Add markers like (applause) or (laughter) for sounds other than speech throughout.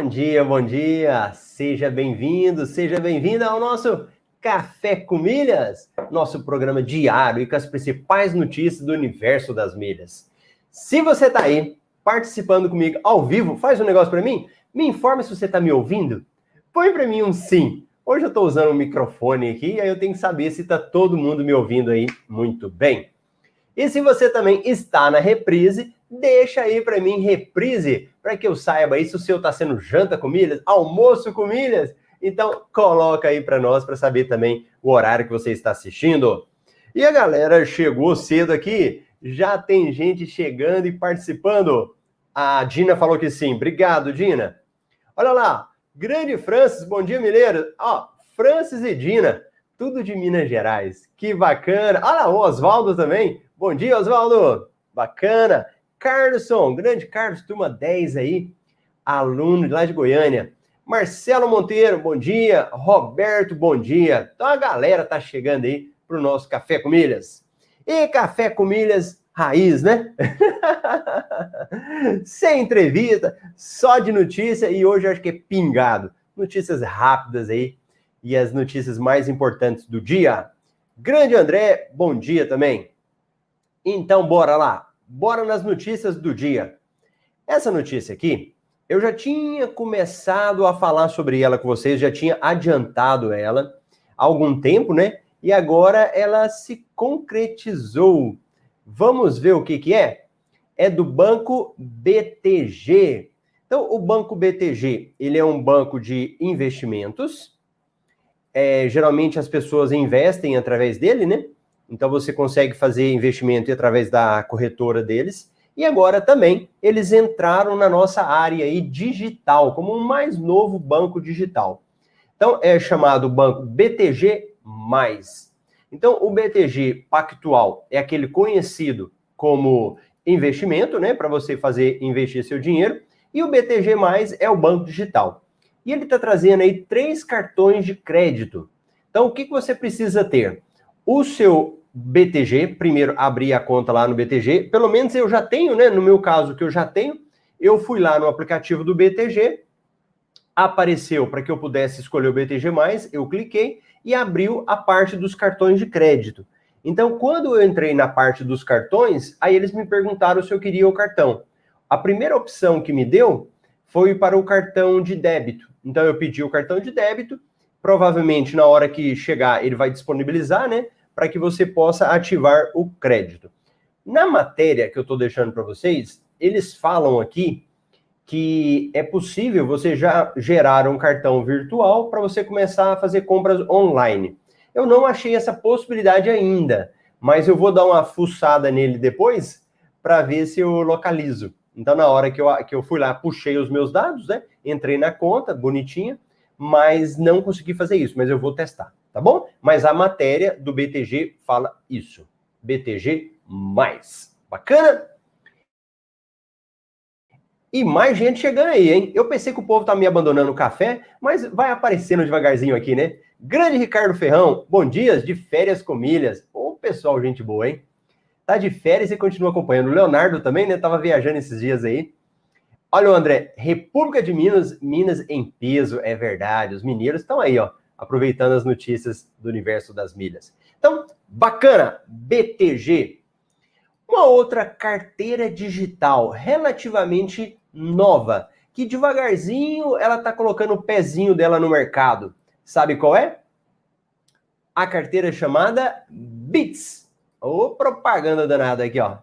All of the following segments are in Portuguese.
Bom dia, bom dia. Seja bem-vindo, seja bem-vinda ao nosso Café com Milhas, nosso programa diário e com as principais notícias do universo das milhas. Se você está aí participando comigo ao vivo, faz um negócio para mim, me informe se você está me ouvindo. Põe para mim um sim. Hoje eu estou usando um microfone aqui, aí eu tenho que saber se está todo mundo me ouvindo aí muito bem. E se você também está na reprise, deixa aí para mim reprise, para que eu saiba aí se o seu está sendo janta com milhas, almoço com milhas. Então, coloca aí para nós para saber também o horário que você está assistindo. E a galera chegou cedo aqui, já tem gente chegando e participando. A Dina falou que sim. Obrigado, Dina. Olha lá, grande Francis, bom dia, Mineiro. Ó, Francis e Dina, tudo de Minas Gerais. Que bacana. Olha lá, o Oswaldo também. Bom dia, Oswaldo. Bacana. Carlson, grande Carlos, turma 10 aí, aluno lá de Goiânia. Marcelo Monteiro, bom dia. Roberto, bom dia. Então a galera tá chegando aí para o nosso Café com Milhas. E Café com Milhas raiz, né? (laughs) Sem entrevista, só de notícia e hoje acho que é pingado. Notícias rápidas aí e as notícias mais importantes do dia. Grande André, bom dia também. Então bora lá bora nas notícias do dia. Essa notícia aqui, eu já tinha começado a falar sobre ela com vocês, já tinha adiantado ela há algum tempo, né? E agora ela se concretizou. Vamos ver o que, que é? É do Banco BTG. Então, o Banco BTG, ele é um banco de investimentos. É, geralmente as pessoas investem através dele, né? Então você consegue fazer investimento através da corretora deles. E agora também eles entraram na nossa área aí digital, como um mais novo banco digital. Então é chamado Banco BTG. Então o BTG Pactual é aquele conhecido como investimento, né, para você fazer investir seu dinheiro, e o BTG é o banco digital. E ele está trazendo aí três cartões de crédito. Então o que, que você precisa ter? O seu BTG, primeiro abrir a conta lá no BTG, pelo menos eu já tenho, né? No meu caso, que eu já tenho, eu fui lá no aplicativo do BTG, apareceu para que eu pudesse escolher o BTG, eu cliquei e abriu a parte dos cartões de crédito. Então, quando eu entrei na parte dos cartões, aí eles me perguntaram se eu queria o cartão. A primeira opção que me deu foi para o cartão de débito. Então, eu pedi o cartão de débito. Provavelmente, na hora que chegar, ele vai disponibilizar, né? Para que você possa ativar o crédito. Na matéria que eu estou deixando para vocês, eles falam aqui que é possível você já gerar um cartão virtual para você começar a fazer compras online. Eu não achei essa possibilidade ainda, mas eu vou dar uma fuçada nele depois para ver se eu localizo. Então, na hora que eu, que eu fui lá, puxei os meus dados, né? Entrei na conta, bonitinha, mas não consegui fazer isso, mas eu vou testar tá bom? Mas a matéria do BTG fala isso. BTG mais. Bacana? E mais gente chegando aí, hein? Eu pensei que o povo tá me abandonando o café, mas vai aparecendo devagarzinho aqui, né? Grande Ricardo Ferrão, bom dia, de férias com milhas. Ô, pessoal, gente boa, hein? Tá de férias e continua acompanhando. O Leonardo também, né? Tava viajando esses dias aí. Olha o André, República de Minas, Minas em peso, é verdade. Os mineiros estão aí, ó aproveitando as notícias do universo das milhas. Então, bacana, BTG. Uma outra carteira digital relativamente nova, que devagarzinho ela está colocando o pezinho dela no mercado. Sabe qual é? A carteira chamada Bits. Ô, propaganda danada aqui, ó.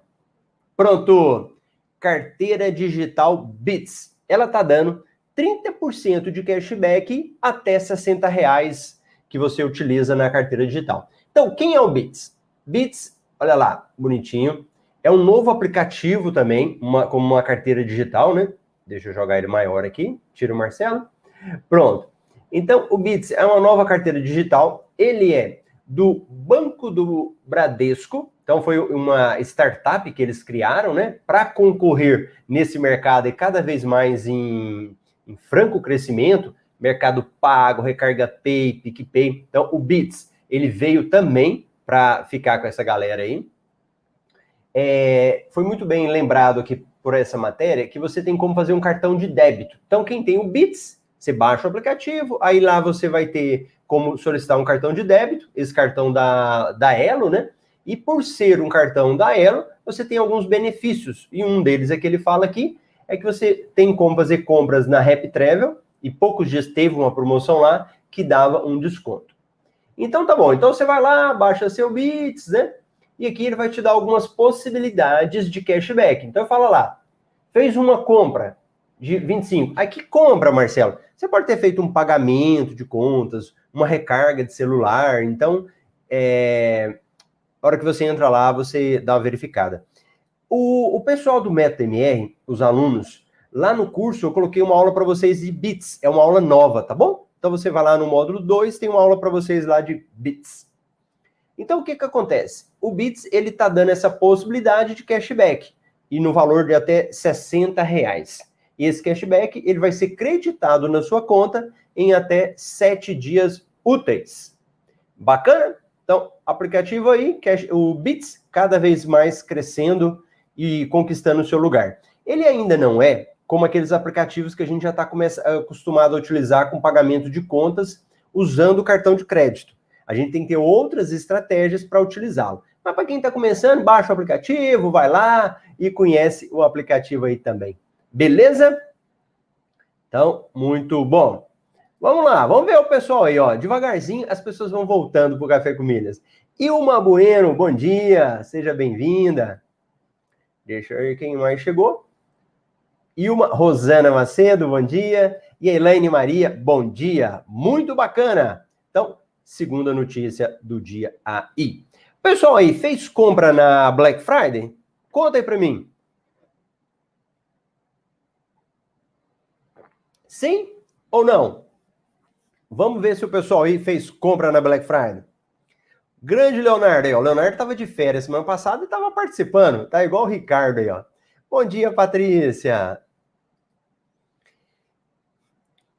Pronto. Carteira digital Bits. Ela está dando 30% de cashback até 60 reais que você utiliza na carteira digital. Então, quem é o Bits? Bits, olha lá, bonitinho. É um novo aplicativo também, uma, como uma carteira digital, né? Deixa eu jogar ele maior aqui. Tira o Marcelo. Pronto. Então, o Bits é uma nova carteira digital. Ele é do Banco do Bradesco. Então, foi uma startup que eles criaram, né? Para concorrer nesse mercado e cada vez mais em em franco crescimento, Mercado Pago, Recarga Pay, PicPay. Então, o Bits, ele veio também para ficar com essa galera aí. é, foi muito bem lembrado aqui por essa matéria que você tem como fazer um cartão de débito. Então, quem tem o Bits, você baixa o aplicativo, aí lá você vai ter como solicitar um cartão de débito, esse cartão da, da Elo, né? E por ser um cartão da Elo, você tem alguns benefícios. E um deles é que ele fala aqui, é que você tem como fazer compras na Rap Travel, e poucos dias teve uma promoção lá que dava um desconto. Então tá bom, então você vai lá, baixa seu Bits, né? E aqui ele vai te dar algumas possibilidades de cashback. Então fala lá, fez uma compra de 25. Aí que compra, Marcelo? Você pode ter feito um pagamento de contas, uma recarga de celular. Então, é, a hora que você entra lá, você dá uma verificada. O, o pessoal do Método MR, os alunos, lá no curso eu coloquei uma aula para vocês de bits. É uma aula nova, tá bom? Então você vai lá no módulo 2, tem uma aula para vocês lá de bits. Então o que que acontece? O Bits ele tá dando essa possibilidade de cashback e no valor de até 60 reais. E esse cashback ele vai ser creditado na sua conta em até 7 dias úteis. Bacana? Então, aplicativo aí, o Bits, cada vez mais crescendo e conquistando o seu lugar. Ele ainda não é como aqueles aplicativos que a gente já está acostumado a utilizar com pagamento de contas usando o cartão de crédito. A gente tem que ter outras estratégias para utilizá-lo. Mas para quem está começando, baixa o aplicativo, vai lá e conhece o aplicativo aí também. Beleza? Então, muito bom. Vamos lá, vamos ver o pessoal aí, ó. Devagarzinho as pessoas vão voltando para o Café com Milhas. Ilma Bueno, bom dia, seja bem-vinda. Deixa eu ver quem mais chegou. Ilma Rosana Macedo, bom dia. E Elaine Maria, bom dia. Muito bacana. Então, segunda notícia do dia aí. Pessoal aí, fez compra na Black Friday? Conta aí para mim. Sim ou não? Vamos ver se o pessoal aí fez compra na Black Friday. Grande Leonardo aí, ó. O Leonardo estava de férias semana passada e estava participando. Tá igual o Ricardo aí, ó. Bom dia, Patrícia.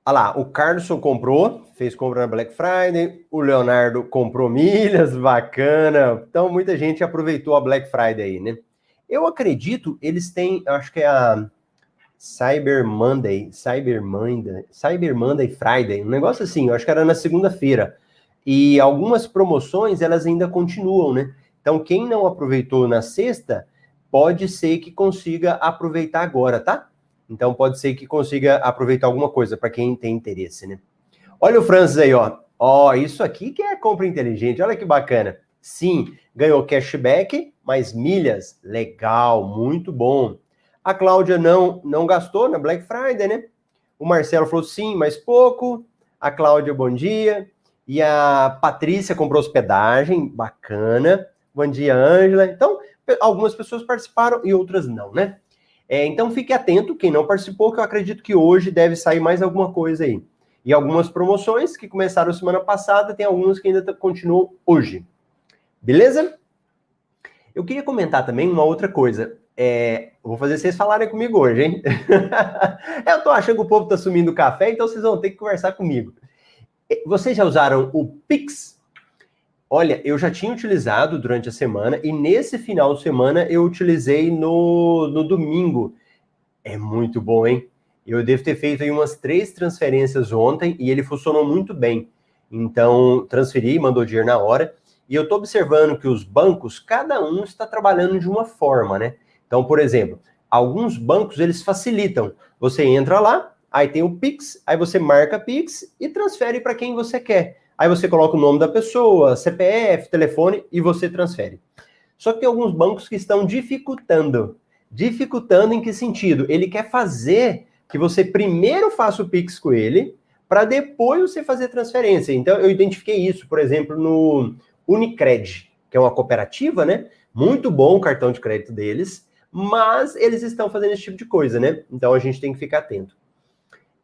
Olha lá, o Carlson comprou, fez compra na Black Friday, o Leonardo comprou milhas, bacana. Então, muita gente aproveitou a Black Friday aí, né? Eu acredito, eles têm, acho que é a Cyber Monday, Cyber Monday, Cyber Monday Friday, um negócio assim, eu acho que era na segunda-feira. E algumas promoções, elas ainda continuam, né? Então, quem não aproveitou na sexta, pode ser que consiga aproveitar agora, tá? Então pode ser que consiga aproveitar alguma coisa para quem tem interesse, né? Olha o Francis aí, ó. Ó, isso aqui que é compra inteligente. Olha que bacana. Sim, ganhou cashback, mais milhas. Legal, muito bom. A Cláudia não não gastou na Black Friday, né? O Marcelo falou sim, mas pouco. A Cláudia, bom dia. E a Patrícia comprou hospedagem, bacana. Bom dia, Ângela. Então, algumas pessoas participaram e outras não, né? É, então fique atento, quem não participou, que eu acredito que hoje deve sair mais alguma coisa aí. E algumas promoções que começaram semana passada, tem algumas que ainda continuam hoje. Beleza? Eu queria comentar também uma outra coisa. É, vou fazer vocês falarem comigo hoje, hein? (laughs) eu tô achando que o povo tá sumindo café, então vocês vão ter que conversar comigo. É, vocês já usaram o Pix Olha, eu já tinha utilizado durante a semana e nesse final de semana eu utilizei no, no domingo. É muito bom, hein? Eu devo ter feito aí umas três transferências ontem e ele funcionou muito bem. Então, transferi, mandou dinheiro na hora. E eu estou observando que os bancos, cada um está trabalhando de uma forma, né? Então, por exemplo, alguns bancos eles facilitam. Você entra lá, aí tem o Pix, aí você marca Pix e transfere para quem você quer. Aí você coloca o nome da pessoa, CPF, telefone e você transfere. Só que tem alguns bancos que estão dificultando. Dificultando em que sentido? Ele quer fazer que você primeiro faça o Pix com ele, para depois você fazer transferência. Então, eu identifiquei isso, por exemplo, no Unicred, que é uma cooperativa, né? Muito bom o cartão de crédito deles, mas eles estão fazendo esse tipo de coisa, né? Então, a gente tem que ficar atento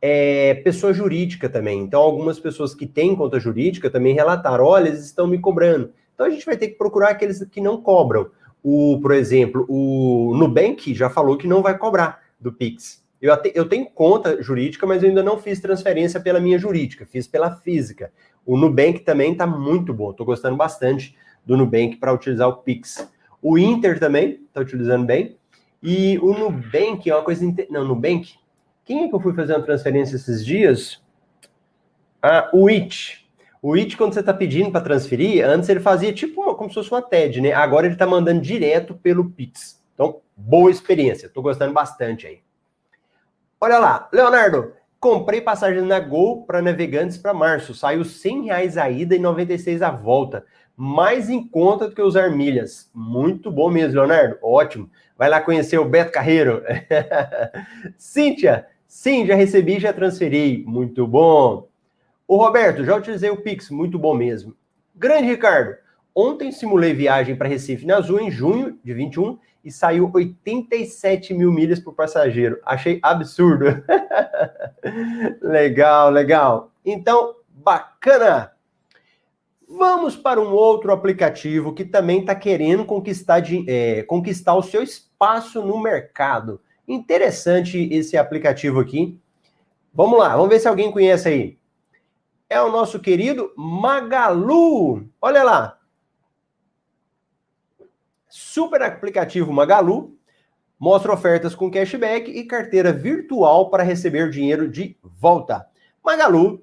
é, pessoa jurídica também. Então, algumas pessoas que têm conta jurídica também relataram: olha, eles estão me cobrando. Então, a gente vai ter que procurar aqueles que não cobram. O, por exemplo, o Nubank já falou que não vai cobrar do Pix. Eu, até, eu tenho conta jurídica, mas eu ainda não fiz transferência pela minha jurídica, fiz pela física. O Nubank também está muito bom, estou gostando bastante do Nubank para utilizar o Pix. O Inter também está utilizando bem. E o Nubank é uma coisa. Não, Nubank. Quem é que eu fui fazer uma transferência esses dias? Ah, o IT. O IT, quando você está pedindo para transferir, antes ele fazia tipo uma, como se fosse uma TED, né? Agora ele está mandando direto pelo Pix. Então, boa experiência. Estou gostando bastante aí. Olha lá, Leonardo, comprei passagem na Gol para navegantes para março. Saiu 100 reais a ida e 96 a volta. Mais em conta do que usar milhas. Muito bom mesmo, Leonardo. Ótimo. Vai lá conhecer o Beto Carreiro. (laughs) Cíntia, sim, já recebi, já transferi. Muito bom. O Roberto, já utilizei o Pix. Muito bom mesmo. Grande Ricardo, ontem simulei viagem para Recife na Azul em junho de 21 e saiu 87 mil milhas por passageiro. Achei absurdo. (laughs) legal, legal. Então, bacana. Vamos para um outro aplicativo que também está querendo conquistar, de, é, conquistar o seu espaço no mercado. Interessante esse aplicativo aqui. Vamos lá, vamos ver se alguém conhece aí. É o nosso querido Magalu. Olha lá, super aplicativo Magalu mostra ofertas com cashback e carteira virtual para receber dinheiro de volta. Magalu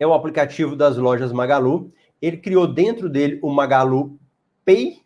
é o aplicativo das lojas Magalu. Ele criou dentro dele o Magalu Pay.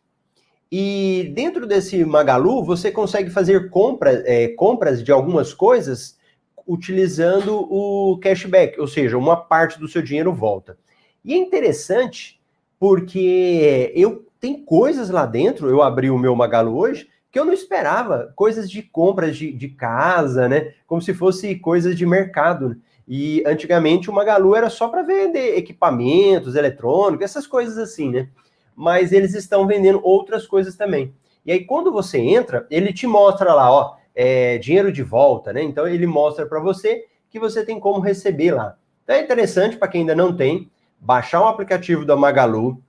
E dentro desse Magalu, você consegue fazer compra, é, compras de algumas coisas utilizando o cashback, ou seja, uma parte do seu dinheiro volta. E é interessante porque eu tem coisas lá dentro, eu abri o meu Magalu hoje, que eu não esperava, coisas de compras de, de casa, né? Como se fosse coisas de mercado. E antigamente o Magalu era só para vender equipamentos eletrônicos, essas coisas assim, né? Mas eles estão vendendo outras coisas também. E aí, quando você entra, ele te mostra lá, ó, é, dinheiro de volta, né? Então ele mostra para você que você tem como receber lá. Então é interessante para quem ainda não tem, baixar o aplicativo da Magalu,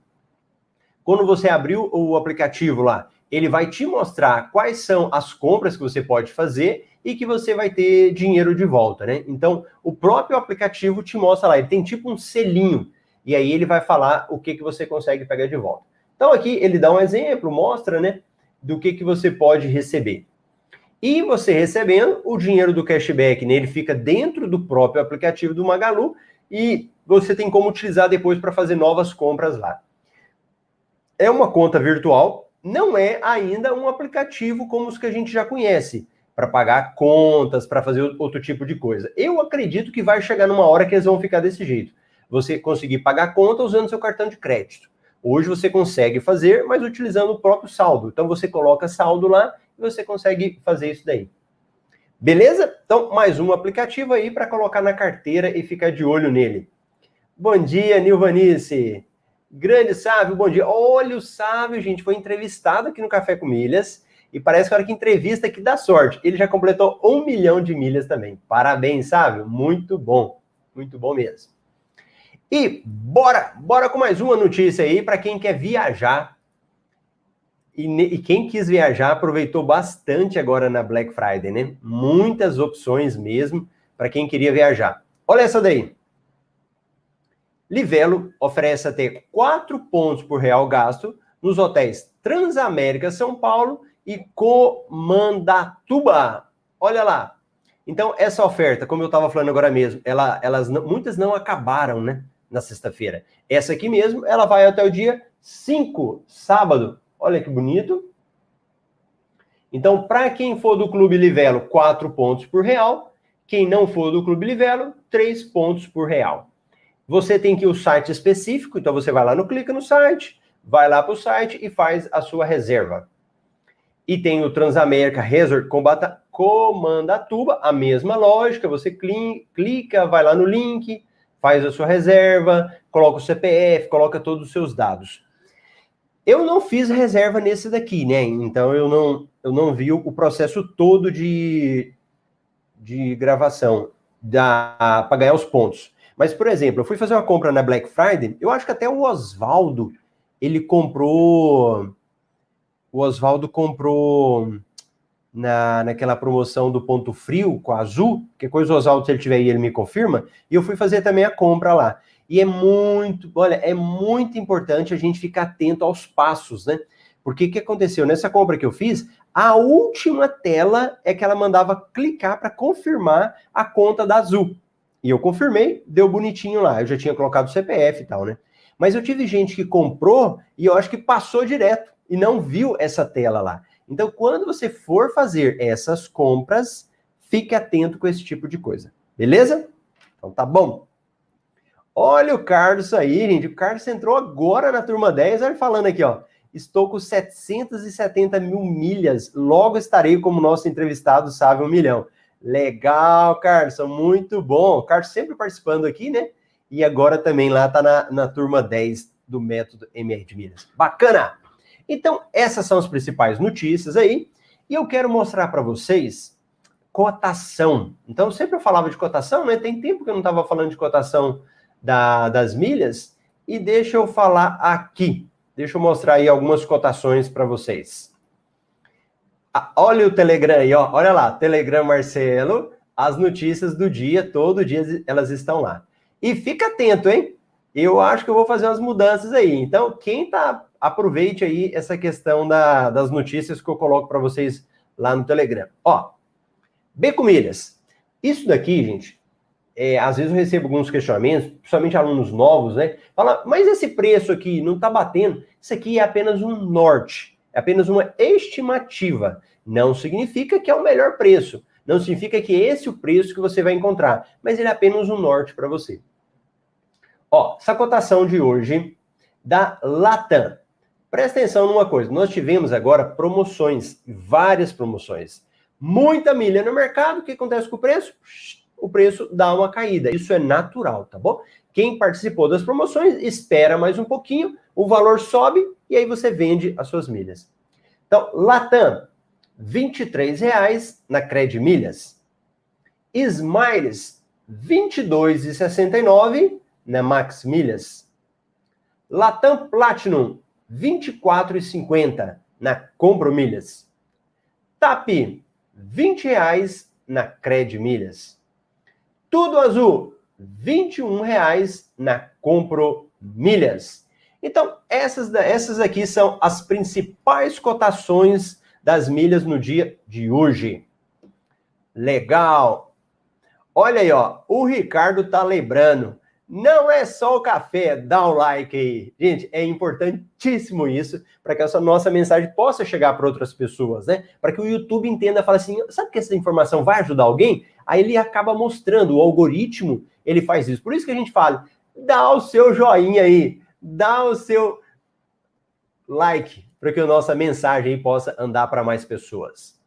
quando você abrir o aplicativo lá, ele vai te mostrar quais são as compras que você pode fazer e que você vai ter dinheiro de volta, né? Então, o próprio aplicativo te mostra lá, ele tem tipo um selinho, e aí ele vai falar o que, que você consegue pegar de volta. Então, aqui ele dá um exemplo, mostra, né, do que, que você pode receber. E você recebendo, o dinheiro do cashback nele fica dentro do próprio aplicativo do Magalu e você tem como utilizar depois para fazer novas compras lá é uma conta virtual, não é ainda um aplicativo como os que a gente já conhece, para pagar contas, para fazer outro tipo de coisa. Eu acredito que vai chegar numa hora que eles vão ficar desse jeito. Você conseguir pagar conta usando seu cartão de crédito. Hoje você consegue fazer, mas utilizando o próprio saldo. Então você coloca saldo lá e você consegue fazer isso daí. Beleza? Então, mais um aplicativo aí para colocar na carteira e ficar de olho nele. Bom dia, Nilvanice. Grande Sávio, bom dia. Olha o Sávio, gente, foi entrevistado aqui no Café com Milhas e parece que a hora que entrevista que dá sorte. Ele já completou um milhão de milhas também. Parabéns, Sávio, muito bom, muito bom mesmo. E bora, bora com mais uma notícia aí para quem quer viajar. E, e, quem quis viajar aproveitou bastante agora na Black Friday, né? Muitas opções mesmo para quem queria viajar. Olha essa daí. Livelo oferece até 4 pontos por real gasto nos hotéis Transamérica São Paulo e Comandatuba. Olha lá. Então, essa oferta, como eu estava falando agora mesmo, ela, elas muitas não acabaram, né? Na sexta-feira. Essa aqui mesmo, ela vai até o dia 5, sábado. Olha que bonito. Então, para quem for do Clube Livelo, 4 pontos por real. Quem não for do Clube Livelo, 3 pontos por real. Você tem que ir o site específico, então você vai lá no clica no site, vai lá para o site e faz a sua reserva. E tem o Transamérica Resort Comandatuba, a mesma lógica, você clica, vai lá no link, faz a sua reserva, coloca o CPF, coloca todos os seus dados. Eu não fiz reserva nesse daqui, né? Então eu não, eu não vi o processo todo de, de gravação para ganhar os pontos. Mas, por exemplo, eu fui fazer uma compra na Black Friday, eu acho que até o Oswaldo, ele comprou. O Oswaldo comprou na, naquela promoção do ponto frio com a azul, que coisa Oswaldo, se ele tiver aí, ele me confirma, e eu fui fazer também a compra lá. E é muito, olha, é muito importante a gente ficar atento aos passos, né? Porque o que aconteceu? Nessa compra que eu fiz, a última tela é que ela mandava clicar para confirmar a conta da Azul. E eu confirmei, deu bonitinho lá. Eu já tinha colocado o CPF e tal, né? Mas eu tive gente que comprou e eu acho que passou direto e não viu essa tela lá. Então, quando você for fazer essas compras, fique atento com esse tipo de coisa. Beleza? Então tá bom. Olha o Carlos aí, gente. O Carlos entrou agora na turma 10. Olha falando aqui, ó. Estou com 770 mil milhas. Logo estarei como nosso entrevistado sabe um milhão. Legal, Carlos. Muito bom. O Carlos sempre participando aqui, né? E agora também lá tá na, na turma 10 do método MR de milhas. Bacana! Então, essas são as principais notícias aí. E eu quero mostrar para vocês cotação. Então, sempre eu falava de cotação, né? Tem tempo que eu não estava falando de cotação da, das milhas. E deixa eu falar aqui. Deixa eu mostrar aí algumas cotações para vocês. Ah, olha o Telegram aí, ó. Olha lá, Telegram Marcelo. As notícias do dia, todo dia elas estão lá. E fica atento, hein? Eu acho que eu vou fazer umas mudanças aí. Então, quem tá, aproveite aí essa questão da, das notícias que eu coloco para vocês lá no Telegram. Ó, B Milhas. Isso daqui, gente, é, às vezes eu recebo alguns questionamentos, principalmente alunos novos, né? Fala, mas esse preço aqui não está batendo. Isso aqui é apenas um norte, é apenas uma estimativa. Não significa que é o melhor preço. Não significa que esse é o preço que você vai encontrar, mas ele é apenas um norte para você. Ó, essa cotação de hoje da Latam. Presta atenção numa coisa, nós tivemos agora promoções, várias promoções. Muita milha no mercado, o que acontece com o preço? o preço dá uma caída. Isso é natural, tá bom? Quem participou das promoções espera mais um pouquinho, o valor sobe e aí você vende as suas milhas. Então, Latam, R$ reais na Cred Milhas. Smiles, R$ 22,69 na Max Milhas. Latam Platinum, 24,50 na Compro Milhas. TAP, 20 reais na Cred Milhas. Tudo azul, R$ reais na Compro Milhas. Então, essas, essas aqui são as principais cotações das milhas no dia de hoje. Legal! Olha aí, ó, o Ricardo tá lembrando. Não é só o café, dá um like aí. Gente, é importantíssimo isso para que essa nossa mensagem possa chegar para outras pessoas, né? Para que o YouTube entenda, fala assim, sabe que essa informação vai ajudar alguém? Aí ele acaba mostrando, o algoritmo, ele faz isso. Por isso que a gente fala, dá o seu joinha aí, dá o seu like, para que a nossa mensagem possa andar para mais pessoas.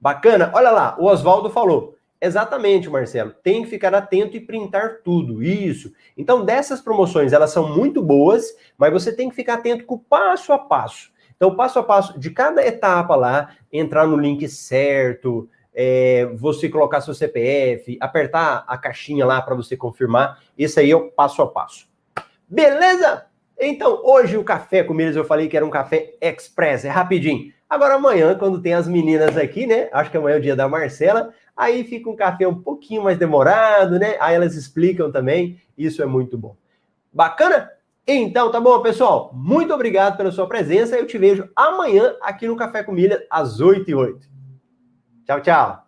Bacana? Olha lá, o Oswaldo falou. Exatamente, Marcelo. Tem que ficar atento e printar tudo. Isso. Então, dessas promoções, elas são muito boas, mas você tem que ficar atento com o passo a passo. Então, passo a passo de cada etapa lá, entrar no link certo, é, você colocar seu CPF, apertar a caixinha lá para você confirmar. Esse aí é o passo a passo. Beleza? Então, hoje o café com milhas eu falei que era um café express, é rapidinho. Agora amanhã, quando tem as meninas aqui, né? Acho que amanhã é o dia da Marcela, aí fica um café um pouquinho mais demorado, né? Aí elas explicam também, isso é muito bom. Bacana? Então, tá bom, pessoal? Muito obrigado pela sua presença. Eu te vejo amanhã aqui no Café com Milha, às 8 e 8. Tchau, tchau.